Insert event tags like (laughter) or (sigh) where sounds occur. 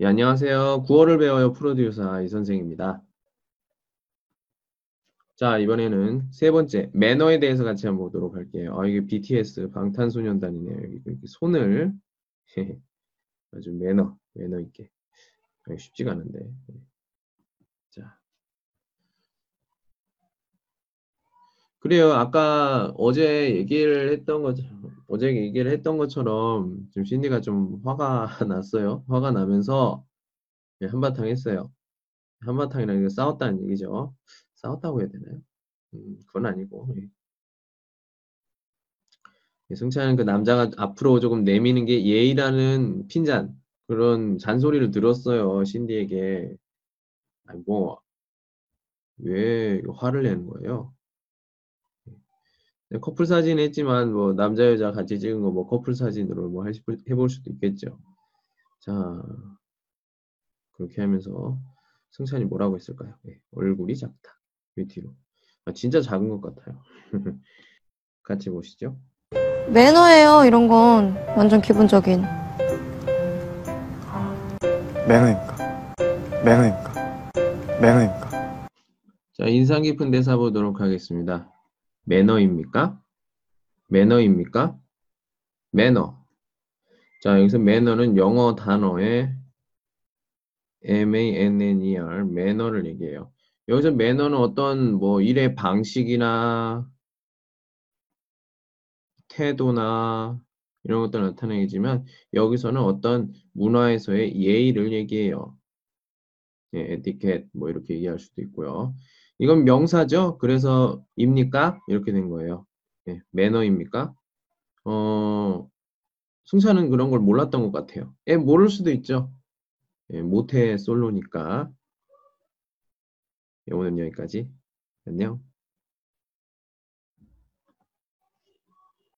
예, 안녕하세요. 구어를 배워요 프로듀서 이 선생입니다. 자, 이번에는 세 번째 매너에 대해서 같이 한번 보도록 할게요. 아, 이게 BTS 방탄소년단이네요. 여기 이렇게 손을 (laughs) 아주 매너, 매너 있게. 아, 쉽지가 않은데. 예. 자. 그래요. 아까 어제 얘기를 했던 것처럼, 어제 얘기를 했던 것처럼, 지금 신디가 좀 화가 (laughs) 났어요. 화가 나면서, 예, 한바탕 했어요. 한바탕이라는 게 싸웠다는 얘기죠. 싸웠다고 해야 되나요? 음, 그건 아니고. 예. 예, 승찬은 그 남자가 앞으로 조금 내미는 게 예의라는 핀잔, 그런 잔소리를 들었어요. 신디에게. 아니, 뭐, 왜 화를 내는 거예요? 네, 커플 사진 했지만 뭐 남자 여자 같이 찍은 거 뭐 커플 사진으로 뭐 할- 해볼 수도 있겠죠. 자 그렇게 하면서 승찬이 뭐라고 했을까요? 예, 얼굴이 작다. 위티로. 아, 진짜 작은 것 같아요. (laughs) 같이 보시죠. 매너예요, 이런 건. 완전 기본적인. 매너입니까? 매너입니까? 매너입니까? 자 인상 깊은 대사 보도록 하겠습니다. 매너입니까? 매너입니까? 매너. 자 여기서 매너는 영어 단어의 M-A-N-N-E-R 매너를 얘기해요. 여기서 매너는 어떤 뭐 일의 방식이나 태도나 이런 것들 나타내지만 여기서는 어떤 문화에서의 예의를 얘기해요. 예, 에티켓 뭐 이렇게 얘기할 수도 있고요. 이건 명사죠. 그래서 입니까? 이렇게 된 거예요. 예, 매너입니까? 어, 승찬은 그런 걸 몰랐던 것 같아요. 예, 모를 수도 있죠. 예, 모태 솔로니까. 예, 오늘 여기까지. 안녕.